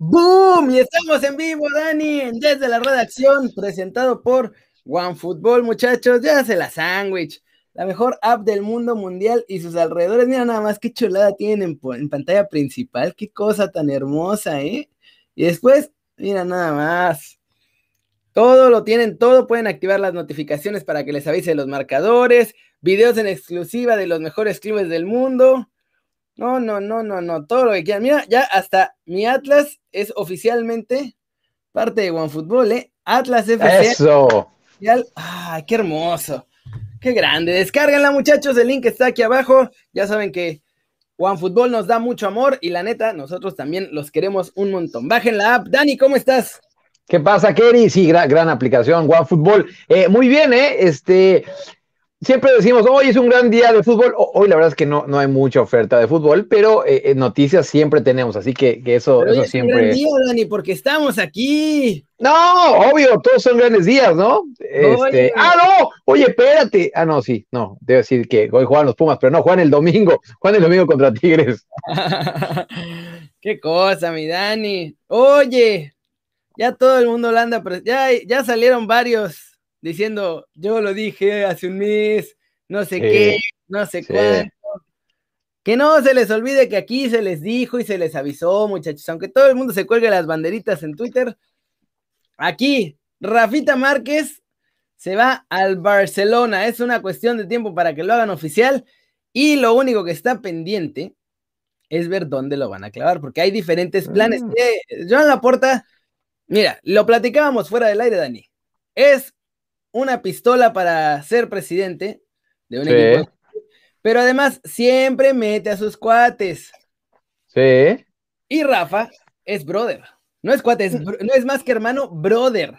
¡Boom! Y estamos en vivo, Dani, desde la redacción, presentado por OneFootball, muchachos. Ya se la sándwich, la mejor app del mundo mundial y sus alrededores. Mira nada más qué chulada tienen en, pantalla principal, qué cosa tan hermosa, ¿eh? Y después, mira nada más. Todo lo tienen, todo pueden activar las notificaciones para que les avise los marcadores, videos en exclusiva de los mejores clubes del mundo no, no, no, no, no, todo lo que quieran. Mira, ya hasta mi Atlas es oficialmente parte de OneFootball, ¿eh? Atlas FC. Eso. ¡Ay, qué hermoso! ¡Qué grande! Descárganla, muchachos, el link está aquí abajo. Ya saben que OneFootball nos da mucho amor y la neta, nosotros también los queremos un montón. Bajen la app. Dani, ¿cómo estás? ¿Qué pasa, Kerry? Sí, gran, gran aplicación, OneFootball. Eh, muy bien, ¿eh? Este, siempre decimos, hoy es un gran día de fútbol. Hoy la verdad es que no, no hay mucha oferta de fútbol, pero eh, eh, noticias siempre tenemos, así que, eso, eso siempre. Es un gran día, Dani, porque estamos aquí. No, obvio, todos son grandes días, ¿no? Este, ah, no, oye, espérate. Ah, no, sí, no, debo decir que hoy juegan los Pumas, pero no, juegan el domingo, juegan el domingo contra Tigres. Qué cosa, mi Dani. Oye, ya todo el mundo lo anda, ya, ya salieron varios diciendo, yo lo dije hace un mes, no sé qué, no sé cuánto. Que no se les olvide que aquí se les dijo y se les avisó, muchachos, aunque todo el mundo se cuelgue las banderitas en Twitter. Aquí, Rafita Márquez se va al Barcelona. Es una cuestión de tiempo para que lo hagan oficial. Y lo único que está pendiente es ver dónde lo van a clavar, porque hay diferentes planes. Mm. Joan Laporta, mira, lo platicábamos fuera del aire, Dani. Es una pistola para ser presidente de un equipo. Pero además siempre mete a sus cuates. Sí. Y Rafa es brother. No es cuate, no es más que hermano, brother.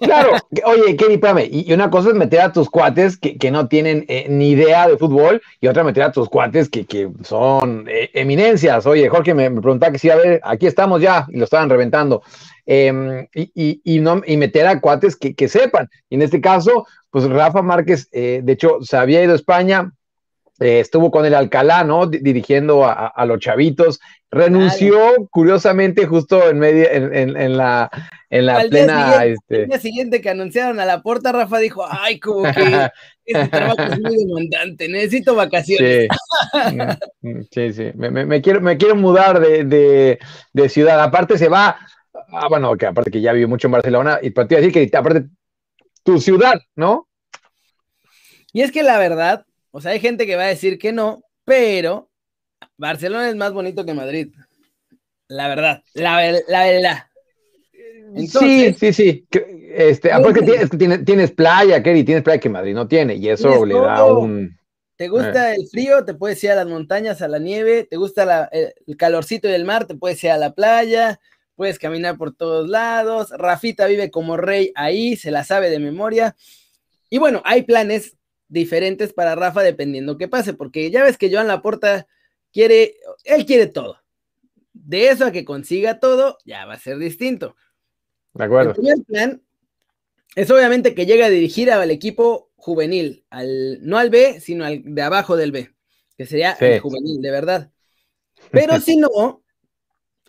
Claro, oye, Kenny, espérame, y una cosa es meter a tus cuates que, no tienen eh, ni idea de fútbol, y otra meter a tus cuates que, son eh, eminencias. Oye, Jorge me, me preguntaba que si, a ver, aquí estamos ya, y lo estaban reventando. Em, y, no, y meter a cuates que, sepan. Y en este caso, pues Rafa Márquez, eh, de hecho, se había ido a España, eh, estuvo con el Alcalá, ¿no? dirigiendo a, los chavitos, renunció curiosamente justo en medio, en, la, en la plena. Día este... El día siguiente que anunciaron a la puerta, Rafa dijo, ay, como que este trabajo es muy demandante, necesito vacaciones. Sí, mm, sí, sí. Me, quiero, me quiero mudar de, de ciudad. Aparte se va Ah, bueno, que aparte que ya vive mucho en Barcelona, y para ti decir que aparte tu ciudad, ¿no? Y es que la verdad, o sea, hay gente que va a decir que no, pero Barcelona es más bonito que Madrid. La verdad, la, verdad. sí, sí, sí. Este, aparte que tienes, tienes, playa, Kerry, tienes playa que Madrid no tiene, y eso le da un. ¿Te gusta eh. el frío? Te puedes ir a las montañas, a la nieve. ¿Te gusta el calorcito del mar? Te puedes ir a la playa puedes caminar por todos lados. Rafita vive como rey ahí, se la sabe de memoria. Y bueno, hay planes diferentes para Rafa dependiendo qué pase, porque ya ves que Joan Laporta quiere, él quiere todo. De eso a que consiga todo, ya va a ser distinto. De acuerdo. El primer plan es obviamente que llegue a dirigir al equipo juvenil, al, no al B, sino al de abajo del B, que sería el juvenil, de verdad. Pero si no,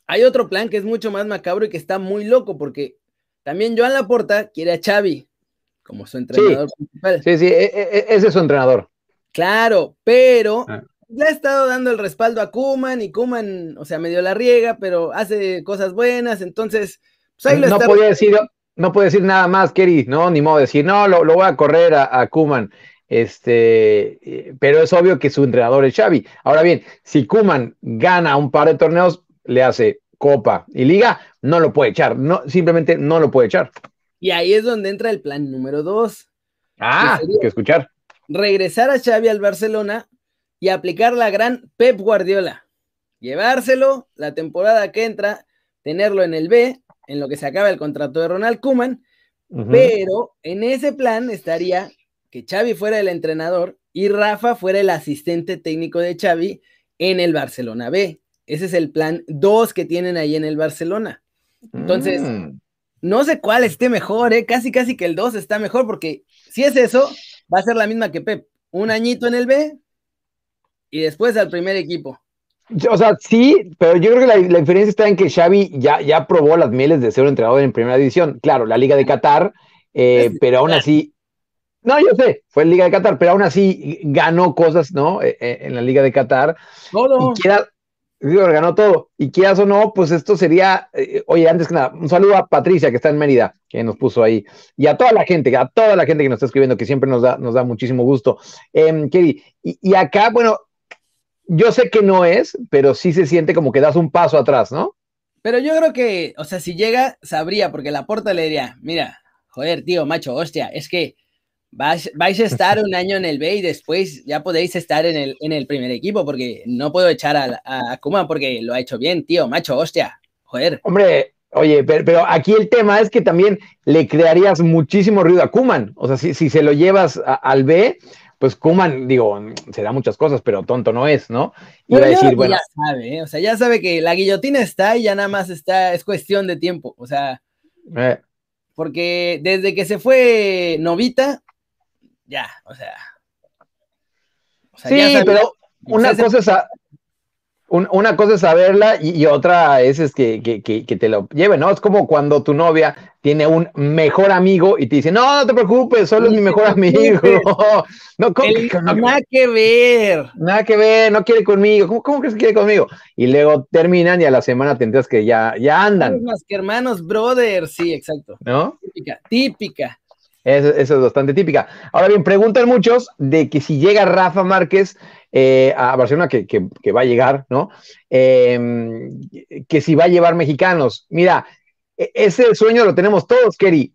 hay otro plan que es mucho más macabro y que está muy loco, porque también Joan Laporta quiere a Xavi como su entrenador principal. Sí, sí, e, e, e, ese es su entrenador. Claro, pero ah. le ha estado dando el respaldo a Kuman y Kuman, o sea, medio la riega, pero hace cosas buenas, entonces, pues no podía decir, no puede decir nada más, Kerry, no, ni modo de decir, no, lo, voy a correr a, a Kuman. Este, eh, pero es obvio que su entrenador es Xavi. Ahora bien, si Kuman gana un par de torneos, le hace Copa y Liga, no lo puede echar, no, simplemente no lo puede echar. Y ahí es donde entra el plan número dos. Ah, que, que escuchar. Regresar a Xavi al Barcelona y aplicar la gran Pep Guardiola. Llevárselo la temporada que entra, tenerlo en el B, en lo que se acaba el contrato de Ronald Kuman, pero en ese plan estaría que Xavi fuera el entrenador y Rafa fuera el asistente técnico de Xavi en el Barcelona B. Ese es el plan 2 que tienen ahí en el Barcelona. Entonces, mm. no sé cuál esté mejor, ¿eh? Casi, casi que el 2 está mejor, porque si es eso, va a ser la misma que Pep. Un añito en el B y después al primer equipo. O sea, sí, pero yo creo que la, diferencia está en que Xavi ya, ya probó las mieles de ser un entrenador en primera división. Claro, la Liga de Qatar, eh, pero aún así, no, yo sé, fue en Liga de Qatar, pero aún así ganó cosas, ¿no? Eh, eh, en la Liga de Qatar. Todo. Y quieras, ganó todo. Y quieras o no, pues esto sería, oye, antes que nada, un saludo a Patricia, que está en Mérida, que nos puso ahí. Y a toda la gente, a toda la gente que nos está escribiendo, que siempre nos da, nos da muchísimo gusto. Eh, y, y acá, bueno, yo sé que no es, pero sí se siente como que das un paso atrás, ¿no? Pero yo creo que, o sea, si llega, sabría, porque la porta le diría, mira, joder, tío, macho, hostia, es que vais, vais a estar un año en el B y después ya podéis estar en el, en el primer equipo, porque no puedo echar a, a Kuma porque lo ha hecho bien, tío, macho, hostia, joder. Hombre, Oye, pero, aquí el tema es que también le crearías muchísimo ruido a Kuman. O sea, si, si se lo llevas al B, pues Kuman, digo, se da muchas cosas, pero tonto no es, ¿no? Y a decir, bueno. Ya sabe, ¿eh? o sea, ya sabe que la guillotina está y ya nada más está, es cuestión de tiempo, o sea. Eh. Porque desde que se fue Novita, ya, o sea. sí, pero una cosa es una cosa es saberla y, otra es, es que, que, te lo lleve, ¿no? Es como cuando tu novia tiene un mejor amigo y te dice, no, no te preocupes, solo es mi mejor amigo. no, nada que ver. Nada que ver, no quiere conmigo. ¿Cómo, cómo que quiere conmigo? Y luego terminan y a la semana te enteras que ya, ya andan. Más que hermanos, brother, sí, exacto. ¿No? Típica, típica. Eso, eso, es bastante típica. Ahora bien, preguntan muchos de que si llega Rafa Márquez eh, a Barcelona, que, va a llegar, ¿no? Em, que si va a llevar mexicanos. Mira, e, ese sueño lo tenemos todos, Kerry,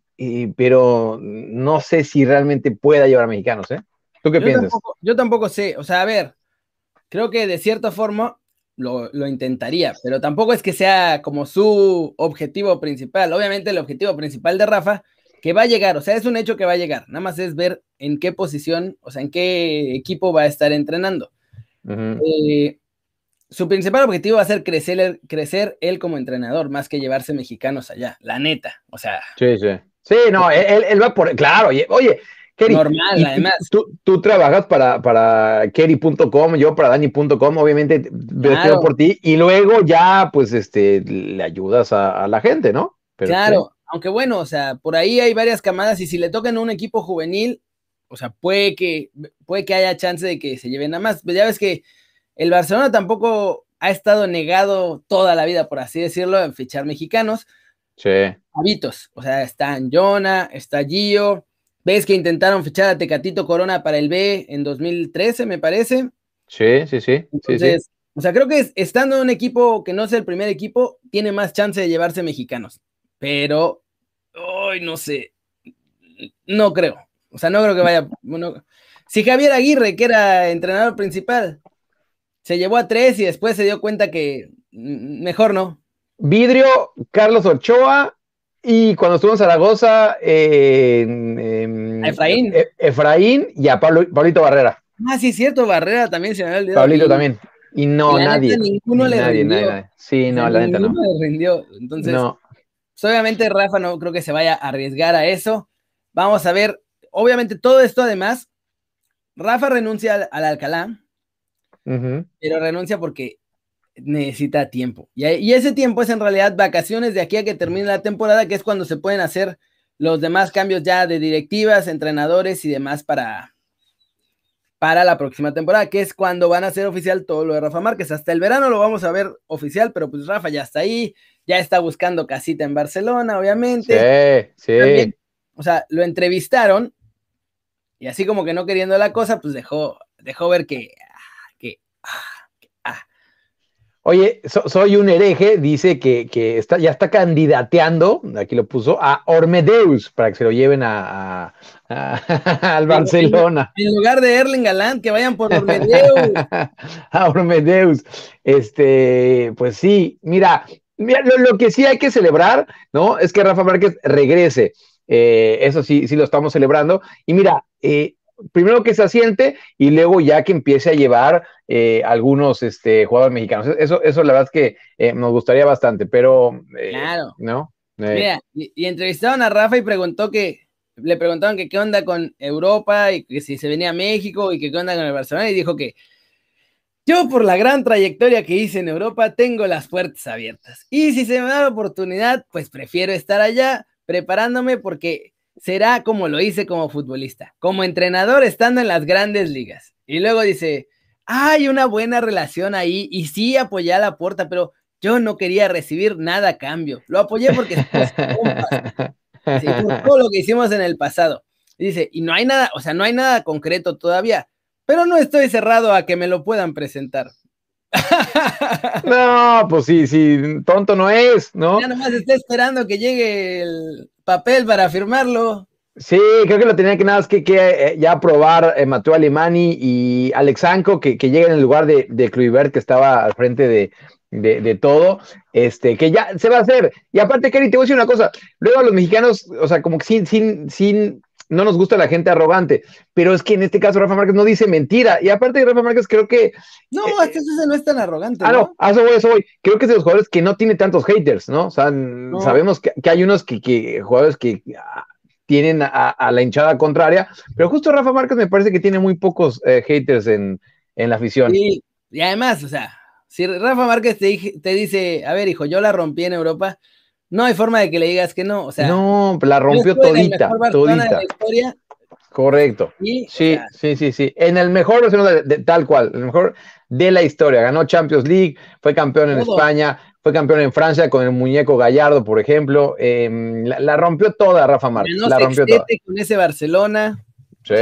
pero no sé si realmente pueda llevar mexicanos, ¿eh? ¿Tú qué piensas? yo tampoco sé, o sea, a ver, creo que de cierta forma lo, lo, intentaría, pero tampoco es que sea como su objetivo principal. Obviamente el objetivo principal de Rafa que va a llegar, o sea, es un hecho que va a llegar, nada más es ver en qué posición, o sea, en qué equipo va a estar entrenando. Eh, su principal objetivo va a ser crecer, crecer él como entrenador, más que llevarse mexicanos allá, la neta, o sea. Sí, sí. Sí, no, él, va por, claro, oye, oye Kerry, Normal, además. Tú, trabajas para, para Kerry.com, yo para Dani.com, obviamente claro. por ti, y luego ya, pues, este, le ayudas a, la gente, ¿no? claro, aunque bueno, o sea, por ahí hay varias camadas y si le tocan a un equipo juvenil, o sea, puede que, puede que haya chance de que se lleven a más. Pues ya ves que el Barcelona tampoco ha estado negado toda la vida, por así decirlo, en fichar mexicanos. Sí. Habitos, o sea, están Jonah, está Gio. Ves que intentaron fichar a Tecatito Corona para el B en 2013, me parece. Sí, sí, sí. Entonces, o sea, creo que estando en un equipo que no es el primer equipo, tiene más chance de llevarse mexicanos. Pero No sé. No creo. O sea, no creo que vaya. si Javier Aguirre, que era entrenador principal, se llevó a tres y después se dio cuenta que mejor no. Vidrio, Carlos Ochoa y cuando estuvo en Zaragoza, Efraín. E, Efraín y a Pablo, Pablito Barrera. Ah, sí, cierto, Barrera también se me había olvidado. Pablito también. Y no, nadie. ninguno le nadie, rindió. Sí, no, la neta no. le rindió. Entonces, no. Pues, obviamente Rafa no creo que se vaya a arriesgar a eso. Vamos a ver, obviamente todo esto además, Rafa renuncia al, Alcalá, pero renuncia porque necesita tiempo. Y, ese tiempo es en realidad vacaciones de aquí a que termine la temporada, que es cuando se pueden hacer los demás cambios ya de directivas, entrenadores y demás para, para la próxima temporada, que es cuando van a ser oficial todo lo de Rafa Márquez. Hasta el verano lo vamos a ver oficial, pero pues Rafa ya está ahí, ya está buscando casita en Barcelona, obviamente. Sí, sí. o sea, lo entrevistaron y así como que no queriendo la cosa, pues dejó, dejó ver que, ah, que, ah. Oye, soy un hereje, dice que, que está, ya está candidateando, aquí lo puso, a Ormedeus para que se lo lleven a, al Barcelona. En, lugar de Erling Galán, que vayan por Ormedeus. a Ormedeus. Este, pues sí, mira, lo, que sí hay que celebrar, ¿no? Es que Rafa Márquez regrese. Eh, eso sí, sí lo estamos celebrando. Y mira, eh, primero que se asiente y luego ya que empiece a llevar eh, algunos este, jugadores mexicanos. Eso, eso la verdad es que nos gustaría bastante, pero... claro. ¿No? Mira, y, entrevistaron a Rafa y preguntó que, le preguntaron que qué onda con Europa y que si se venía a México y que qué onda con el Barcelona y dijo que Yo por la gran trayectoria que hice en Europa tengo las puertas abiertas. Y si se me da la oportunidad, pues prefiero estar allá preparándome porque será como lo hice como futbolista, como entrenador estando en las grandes ligas. Y luego dice, hay una buena relación ahí y sí apoyé a la puerta, pero yo no quería recibir nada a cambio. Lo apoyé porque sí, por todo lo que hicimos en el pasado. dice, y no hay nada, o sea, no hay nada concreto todavía, pero no estoy cerrado a que me lo puedan presentar. No, pues sí, sí, tonto no es, ¿no? Ya nomás está esperando que llegue el papel para firmarlo. Sí, creo que lo tenía que nada más que, que eh, ya probar eh, Mateo Alemani y Alexanco, que, que lleguen en el lugar de, de Kluivert, que estaba al frente de, de, todo, este, que ya se va a hacer. Y aparte, Kerry, te voy a decir una cosa, luego a los mexicanos, o sea, como que sin, sin, sin, no nos gusta la gente arrogante, pero es que en este caso Rafa Márquez no dice mentira. Y aparte de Rafa Márquez, creo que. No, eh, este no es tan arrogante. Ah, no, a eso voy, eso voy. Creo que es de los jugadores que no tiene tantos haters, ¿no? O sea, sabemos que, hay unos que, que jugadores que ah, tienen a, la hinchada contraria, pero justo Rafa Márquez me parece que tiene muy pocos eh, haters en, en, la afición. Y, y además, o sea, si Rafa Márquez te, te, dice, a ver, hijo, yo la rompí en Europa, no hay forma de que le digas que no. O sea, no, la rompió todita, todita. Correcto. sí, sí, sí, sí. En el mejor de, tal cual, el mejor de la historia. Ganó Champions League, fue campeón en España, fue campeón en Francia con el muñeco Gallardo, por ejemplo. Em, la, rompió toda Rafa Márquez. la rompió toda. con ese Barcelona. Sí,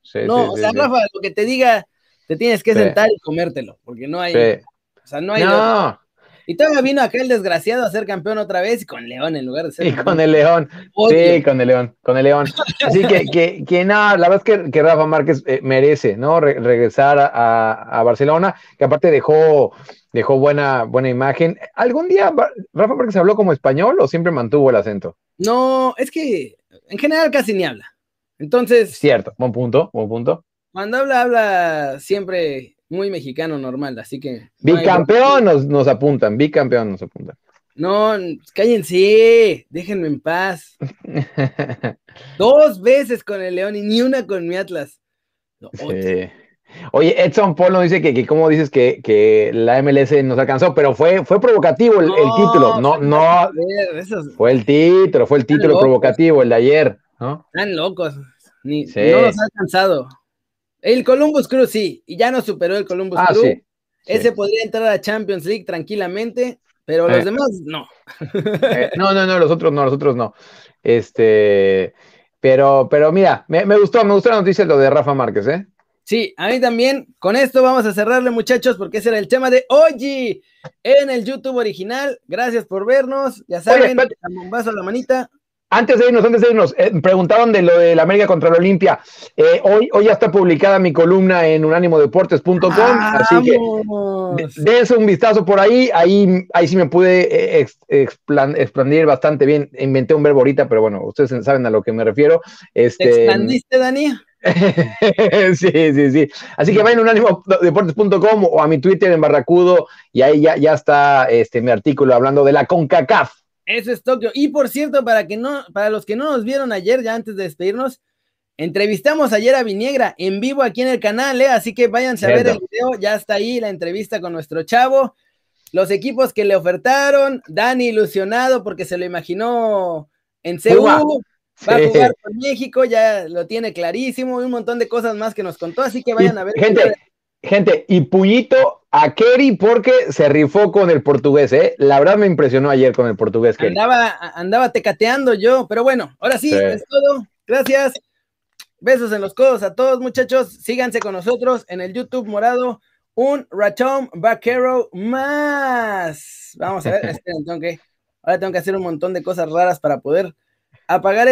sí, No, o sea, Rafa, lo que te diga, te tienes que sentar y comértelo, porque no hay. O sea, no hay. No. Y todavía vino aquel desgraciado a ser campeón otra vez y con León en lugar de ser. Y con el León. Sí, con el León, con el León. Así que, que, que no, la verdad es que, Rafa Márquez eh, merece, ¿no? regresar a, a, Barcelona, que aparte dejó dejó buena, buena imagen. ¿Algún día Rafa Márquez habló como español o siempre mantuvo el acento? No, es que en general casi ni habla. Entonces. Cierto, buen punto, buen punto. Cuando habla, habla siempre muy mexicano normal, así que. bicampeón nos, nos apuntan, bicampeón nos apuntan. No, cállense, déjenme en paz. Dos veces con el León y ni una con mi Atlas. sí. Oye, Edson Polo dice que, que como dices que, que, la MLS nos alcanzó, pero fue, fue provocativo el, título. No, no. Fue el título, fue el título provocativo, el de ayer, ¿no? Están locos. Ni, No nos ha alcanzado. El Columbus Crew sí, y ya no superó el Columbus ah, Crew. Ese podría entrar a Champions League tranquilamente, pero los eh. demás no. Eh, no, no, no, los otros no, los otros no. Este, pero, pero mira, me, me gustó, me gustó la noticia lo de Rafa Márquez, ¿eh? Sí, a mí también. Con esto vamos a cerrarle, muchachos, porque ese era el tema de hoy en el YouTube original. Gracias por vernos. Ya saben, vaso a la manita. Antes de irnos, antes de irnos, eh, preguntaron de lo de la América contra la Olimpia. Eh, hoy, hoy ya está publicada mi columna en unánimodeportes.com, así que dense un vistazo por ahí. Ahí, ahí sí me pude eh, expandir bastante bien. Inventé un verbo ahorita, pero bueno, ustedes saben a lo que me refiero. Este, expandiste, Dani? sí, sí, sí. Así que vayan a unánimodeportes.com o a mi Twitter en Barracudo y ahí ya, ya está este, mi artículo hablando de la CONCACAF. Eso es Tokio. Y por cierto, para que no, para los que no nos vieron ayer, ya antes de despedirnos, entrevistamos ayer a Viniegra en vivo aquí en el canal, ¿eh? así que váyanse a ver el video, ya está ahí la entrevista con nuestro chavo. Los equipos que le ofertaron, Dani ilusionado porque se lo imaginó en Seúl, va a jugar con México, ya lo tiene clarísimo, y un montón de cosas más que nos contó, así que vayan a ver. Gente, gente, y Puñito a Kerry porque se rifó con el portugués, ¿eh? La verdad me impresionó ayer con el portugués. Andaba, andaba tecateando yo, pero bueno, ahora sí, es todo. Gracias. Besos en los codos a todos, muchachos. Síganse con nosotros en el YouTube morado. Un ratón vaquero más. Vamos a ver, esperen, tengo que, ahora tengo que hacer un montón de cosas raras para poder apagar.